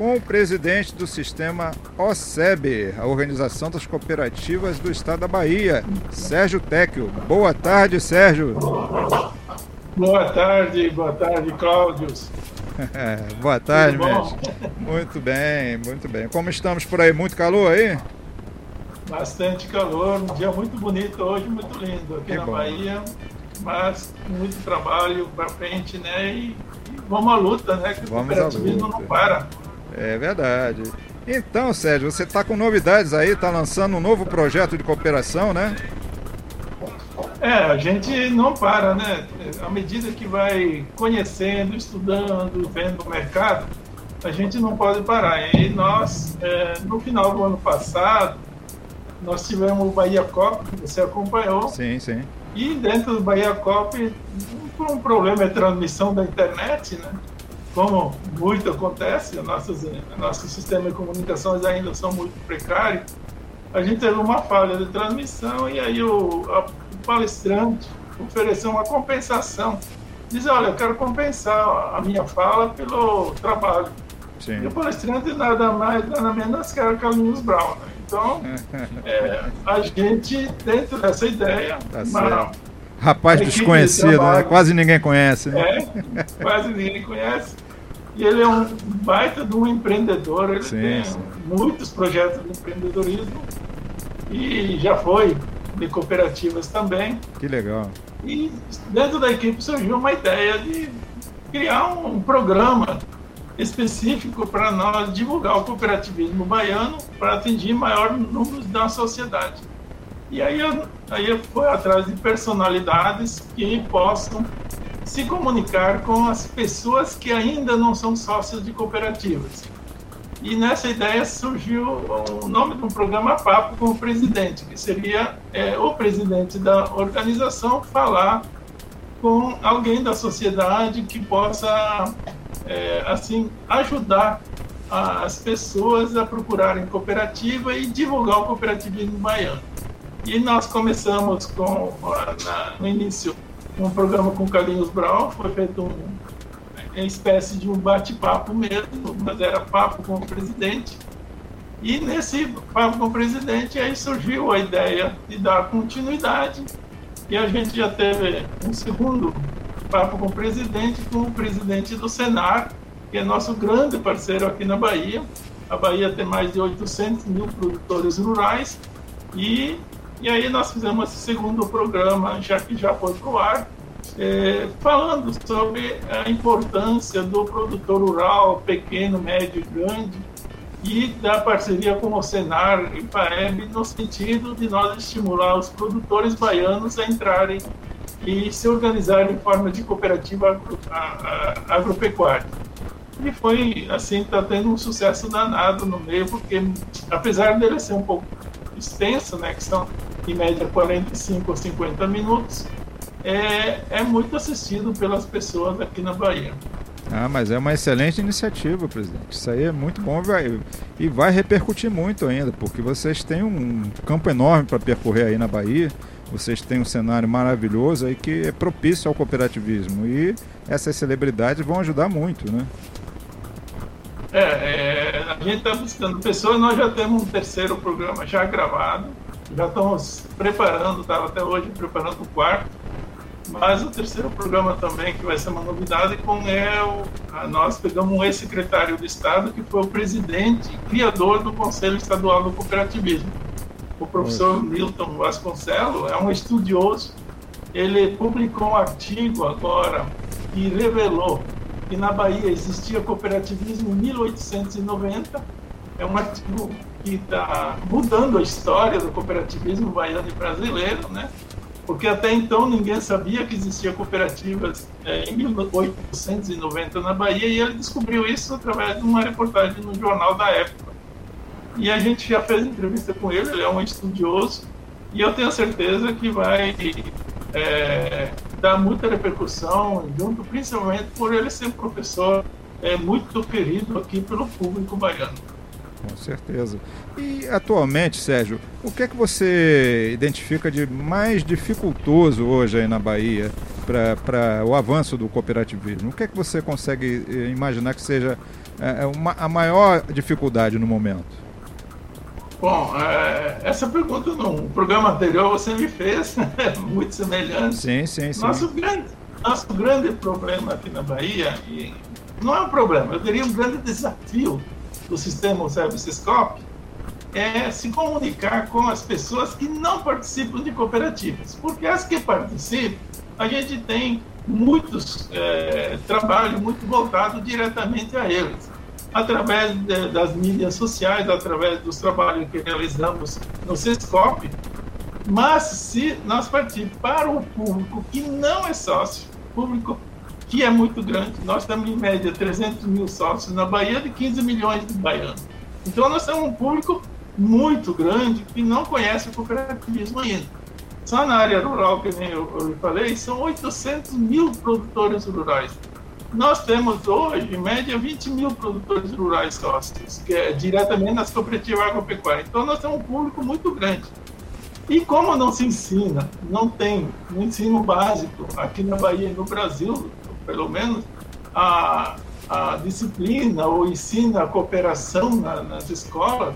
com o presidente do sistema OSEB, a Organização das Cooperativas do Estado da Bahia, Sérgio Tecchio. Boa tarde, Sérgio. Boa tarde, boa tarde, Cláudio. boa tarde, mestre. Muito bem, muito bem. Como estamos por aí? Muito calor aí? Bastante calor, um dia muito bonito hoje, muito lindo aqui que na bom. Bahia, mas muito trabalho para frente, né? E, e, vamos à luta, né? Que vamos o cooperativismo não para. É verdade. Então, Sérgio, você está com novidades aí, está lançando um novo projeto de cooperação, né? É, a gente não para, né? À medida que vai conhecendo, estudando, vendo o mercado, a gente não pode parar. E nós, é, no final do ano passado, nós tivemos o Bahia Cop, que você acompanhou. Sim, sim. E dentro do Bahia Cop, por um problema de transmissão da internet, né? Como muito acontece, nossas, nossos sistemas de comunicações ainda são muito precários, a gente teve uma falha de transmissão e aí o, a, o palestrante ofereceu uma compensação. Diz, olha, eu quero compensar a minha fala pelo trabalho. Sim. E o palestrante nada mais, nada menos que era Carlinhos Brown. Né? Então, é, a gente, dentro dessa ideia, tá uma, Rapaz desconhecido, né? Quase ninguém conhece. Né? É, quase ninguém conhece. E ele é um baita de um empreendedor, ele sim, tem sim. muitos projetos de empreendedorismo e já foi de cooperativas também. Que legal. E dentro da equipe surgiu uma ideia de criar um programa específico para nós divulgar o cooperativismo baiano para atingir maior número da sociedade. E aí eu, aí eu fui atrás de personalidades que possam se comunicar com as pessoas que ainda não são sócios de cooperativas. E nessa ideia surgiu o nome do programa Papo com o presidente, que seria é, o presidente da organização falar com alguém da sociedade que possa, é, assim, ajudar as pessoas a procurarem cooperativa e divulgar o cooperativismo baiano. E nós começamos com, na, no início, um programa com Carlinhos Brown, foi feito um, uma espécie de um bate-papo mesmo, mas era papo com o presidente. E nesse papo com o presidente, aí surgiu a ideia de dar continuidade. E a gente já teve um segundo papo com o presidente, com o presidente do Senar, que é nosso grande parceiro aqui na Bahia. A Bahia tem mais de 800 mil produtores rurais e e aí nós fizemos esse segundo programa, já que já foi para o ar, é, falando sobre a importância do produtor rural, pequeno, médio e grande, e da parceria com o Senar e Paeb no sentido de nós estimular os produtores baianos a entrarem e se organizarem em forma de cooperativa agro, a, a, agropecuária. E foi assim, está tendo um sucesso danado no meio, porque apesar dele ser um pouco extenso, né, que são em média 45 ou 50 minutos, é, é muito assistido pelas pessoas aqui na Bahia. Ah, mas é uma excelente iniciativa, presidente. Isso aí é muito bom vai, e vai repercutir muito ainda, porque vocês têm um campo enorme para percorrer aí na Bahia. Vocês têm um cenário maravilhoso aí que é propício ao cooperativismo e essas celebridades vão ajudar muito, né? É, é a gente está buscando pessoas. Nós já temos um terceiro programa já gravado já estamos preparando, estava até hoje preparando o quarto, mas o terceiro programa também, que vai ser uma novidade, com é o, nós pegamos um ex-secretário de Estado, que foi o presidente criador do Conselho Estadual do Cooperativismo. O professor Milton Vasconcelos é um estudioso, ele publicou um artigo agora que revelou que na Bahia existia cooperativismo em 1890, é um artigo que está mudando a história do cooperativismo baiano e brasileiro, né? Porque até então ninguém sabia que existia cooperativas é, em 1890 na Bahia e ele descobriu isso através de uma reportagem no jornal da época. E a gente já fez entrevista com ele, ele é um estudioso e eu tenho certeza que vai é, dá muita repercussão, junto principalmente por ele ser um professor é, muito querido aqui pelo público baiano. Com certeza. E atualmente, Sérgio, o que é que você identifica de mais dificultoso hoje aí na Bahia para o avanço do cooperativismo? O que é que você consegue eh, imaginar que seja uma, a maior dificuldade no momento? Bom, é, essa pergunta no programa anterior você me fez, é muito semelhante. Sim, sim, sim. Nosso grande, nosso grande problema aqui na Bahia, e não é um problema, eu diria um grande desafio do sistema Service Scope, é se comunicar com as pessoas que não participam de cooperativas. Porque as que participam, a gente tem muitos é, trabalho muito voltado diretamente a eles através de, das mídias sociais, através dos trabalhos que realizamos no CESCOP. Mas se nós partirmos para o público que não é sócio, público que é muito grande, nós temos em média 300 mil sócios na Bahia de 15 milhões de baianos. Então nós temos um público muito grande que não conhece o cooperativismo ainda. Só na área rural, que nem eu, eu falei, são 800 mil produtores rurais. Nós temos hoje, em média, 20 mil produtores rurais sócios, que é diretamente nas cooperativas agropecuárias. Então, nós temos um público muito grande. E como não se ensina, não tem um ensino básico aqui na Bahia e no Brasil, pelo menos, a, a disciplina ou ensina a cooperação na, nas escolas,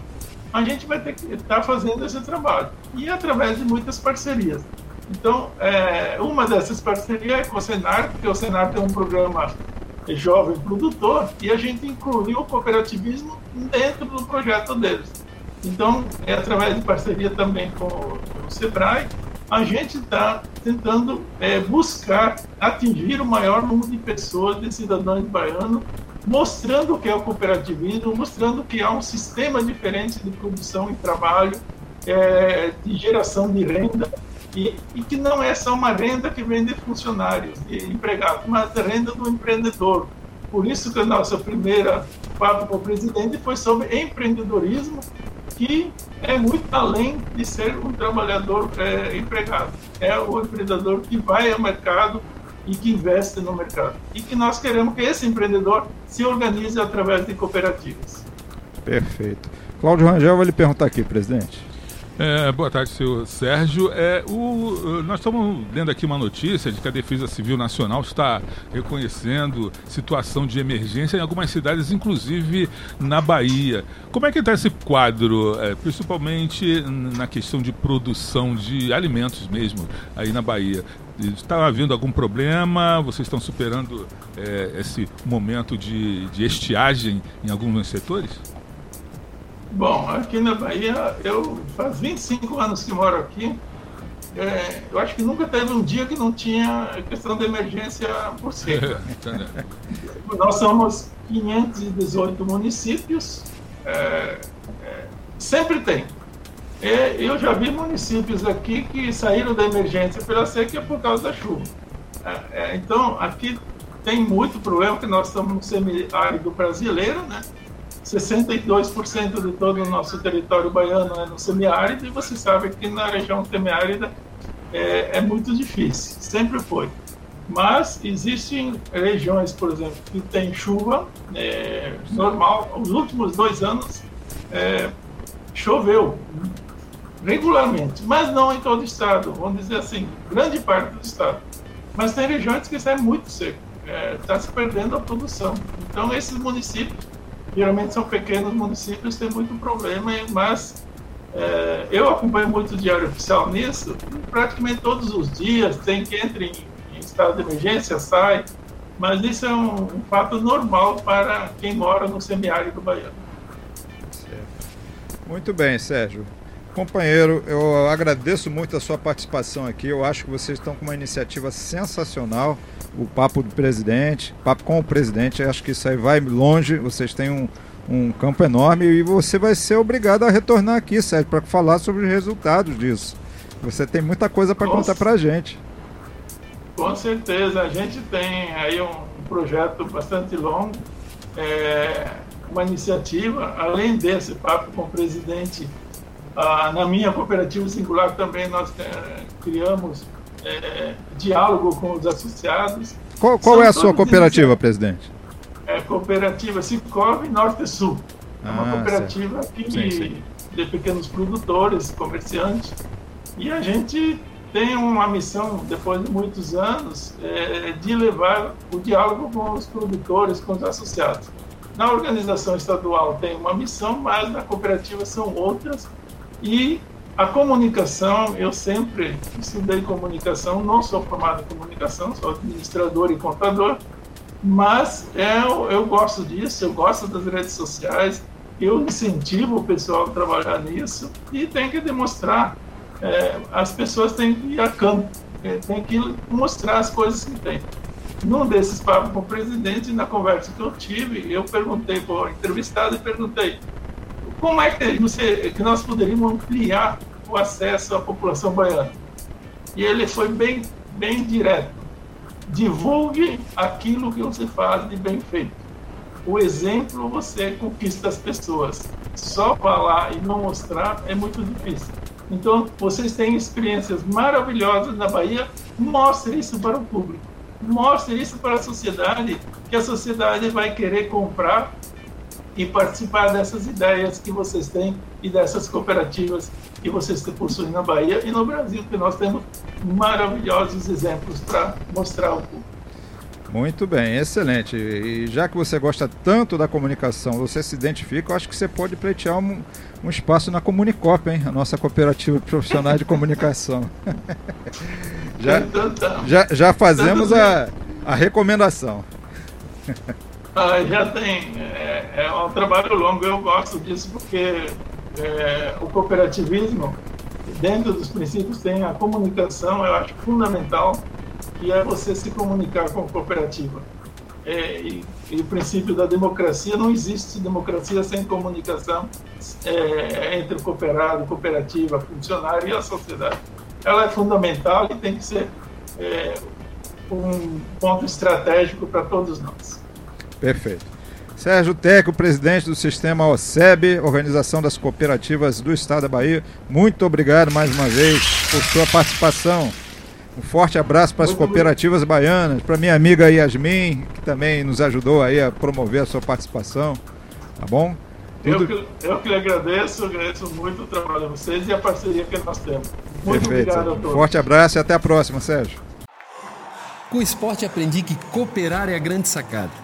a gente vai ter que estar fazendo esse trabalho. E através de muitas parcerias. Então, é, uma dessas parcerias é com o Senar, porque o Senar tem um programa jovem produtor e a gente incluiu o cooperativismo dentro do projeto deles. Então, é através de parceria também com, o Sebrae, a gente está tentando é, buscar atingir o maior número de pessoas, de cidadãos baianos, mostrando o que é o cooperativismo, mostrando que há um sistema diferente de produção e trabalho, é, de geração de renda e, e, que não é só uma renda que vem de funcionários, de empregados, mas a renda do empreendedor. Por isso que a nossa primeira papo com o presidente foi sobre empreendedorismo, que é muito além de ser um trabalhador é, empregado. É o empreendedor que vai ao mercado e que investe no mercado. E que nós queremos que esse empreendedor se organize através de cooperativas. Perfeito. Cláudio Rangel vai lhe perguntar aqui, presidente. É, boa tarde, senhor Sérgio. É, o, nós estamos lendo aqui uma notícia de que a Defesa Civil Nacional está reconhecendo situação de emergência em algumas cidades, inclusive na Bahia. Como é que está esse quadro, é, principalmente na questão de produção de alimentos mesmo aí na Bahia? Está havendo algum problema? Vocês estão superando é, esse momento de, de estiagem em alguns setores? Bom, aqui na Bahia, eu faz 25 anos que moro aqui. É, eu acho que nunca teve um dia que não tinha questão de emergência por seca. Nós somos 518 municípios, é, é, sempre tem. Eu já vi municípios aqui que saíram da emergência pela seca por causa da chuva. É, é, então, aqui tem muito problema, que nós estamos no semiárido brasileiro, né? 62% de todo o nosso território baiano é no semiárido, e você sabe que na região semiárida é, é muito difícil, sempre foi. Mas existem regiões, por exemplo, que tem chuva é, normal. Os últimos dois anos é, choveu regularmente, mas não em todo o estado. Vamos dizer assim, grande parte do estado. Mas tem regiões que está muito seco, está é, se perdendo a produção. Então esses municípios geralmente são pequenos municípios, tem muito problema, mas é, eu acompanho muito o Diário Oficial nisso, praticamente todos os dias tem que entrar em, em, estado de emergência, sai, mas isso é um, um fato normal para quem mora no semiárido baiano. Muito bem, Sérgio. Companheiro, eu agradeço muito a sua participação aqui. Eu acho que vocês estão com uma iniciativa sensacional o papo do presidente, papo com o presidente, acho que isso aí vai longe, vocês têm um, um campo enorme e você vai ser obrigado a retornar aqui, Sérgio, para falar sobre os resultados disso. Você tem muita coisa para contar para a gente. Com certeza, a gente tem aí um projeto bastante longo, é, uma iniciativa, além desse papo com o presidente, ah, na minha cooperativa singular também nós é, criamos é, diálogo com os associados. Qual, qual é a sua cooperativa, presidente? É a cooperativa Cicov Norte Sul. É uma ah, cooperativa aqui sim, sim. de pequenos produtores, comerciantes. E a gente tem uma missão, depois de muitos anos, é, de levar o diálogo com os produtores, com os associados. Na organização estadual tem uma missão, mas na cooperativa são outras. E a comunicação, eu sempre estudei comunicação, não sou formado em comunicação, sou administrador e contador, mas eu, eu gosto disso, eu gosto das redes sociais, eu incentivo o pessoal a trabalhar nisso e tem que demonstrar. É, as pessoas têm que ir a campo, é, tem que mostrar as coisas que tem. Num desses papos com o presidente, na conversa que eu tive, eu perguntei para o entrevistado e perguntei como é que, você, que nós poderíamos ampliar o acesso à população baiana. E ele foi bem, bem direto. Divulgue aquilo que você faz de bem feito. O exemplo você conquista as pessoas. Só falar e não mostrar é muito difícil. Então, vocês têm experiências maravilhosas na Bahia, mostre isso para o público. Mostre isso para a sociedade, que a sociedade vai querer comprar e participar dessas ideias que vocês têm e dessas cooperativas que vocês possuem na Bahia e no Brasil, que nós temos maravilhosos exemplos para mostrar ao público. Muito bem, excelente. E já que você gosta tanto da comunicação, você se identifica, eu acho que você pode pleitear um, um espaço na Comunicop, hein? A nossa cooperativa profissional de comunicação. já, já, já fazemos a, a recomendação. Ah, já tem. É, é, um trabalho longo, eu gosto disso porque é, o cooperativismo, dentro dos princípios, tem a comunicação, eu acho fundamental, que é você se comunicar com a cooperativa. É, e, e, o princípio da democracia, não existe democracia sem comunicação é, entre o cooperado, cooperativa, funcionário e a sociedade. Ela é fundamental e tem que ser é, um ponto estratégico para todos nós. Perfeito. Sérgio Teco, presidente do sistema OSEB, Organização das Cooperativas do Estado da Bahia, muito obrigado mais uma vez por sua participação. Um forte abraço para as cooperativas baianas, para minha amiga Yasmin, que também nos ajudou aí a promover a sua participação. Tá bom? Tudo... Eu, que, eu que lhe agradeço, agradeço muito o trabalho de vocês e a parceria que nós temos. Muito Perfeito. obrigado a todos. Forte abraço e até a próxima, Sérgio. Com o esporte aprendi que cooperar é a grande sacada